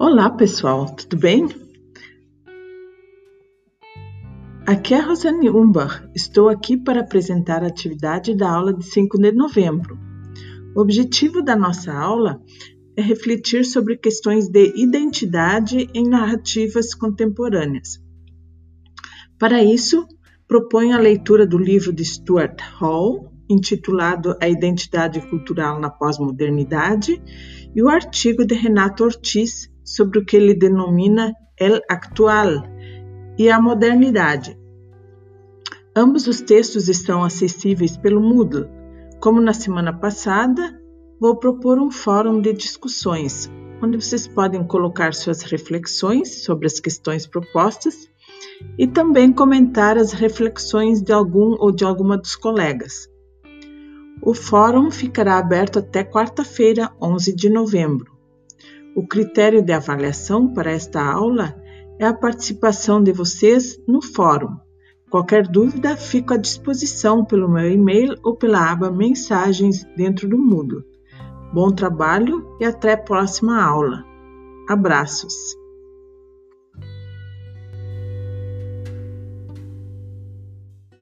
Olá pessoal, tudo bem? Aqui é a Rosane Umbach. Estou aqui para apresentar a atividade da aula de 5 de novembro. O objetivo da nossa aula é refletir sobre questões de identidade em narrativas contemporâneas. Para isso, proponho a leitura do livro de Stuart Hall, intitulado A Identidade Cultural na Pós-Modernidade, e o artigo de Renato Ortiz sobre o que ele denomina El Actual e a Modernidade. Ambos os textos estão acessíveis pelo Moodle. Como na semana passada, vou propor um fórum de discussões, onde vocês podem colocar suas reflexões sobre as questões propostas e também comentar as reflexões de algum ou de alguma dos colegas. O fórum ficará aberto até quarta-feira, 11 de novembro. O critério de avaliação para esta aula é a participação de vocês no fórum. Qualquer dúvida, fico à disposição pelo meu e-mail ou pela aba Mensagens dentro do Moodle. Bom trabalho e até a próxima aula. Abraços!